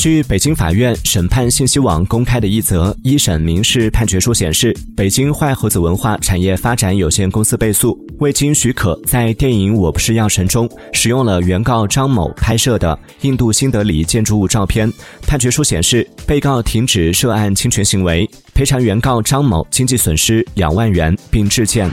据北京法院审判信息网公开的一则一审民事判决书显示北京坏猴子文化产业发展有限公司被诉未经许可在电影我不是药神中使用了原告张某拍摄的印度新德里建筑物照片判决书显示被告停止涉案侵权行为赔偿原告张某经济损失两万元并致歉。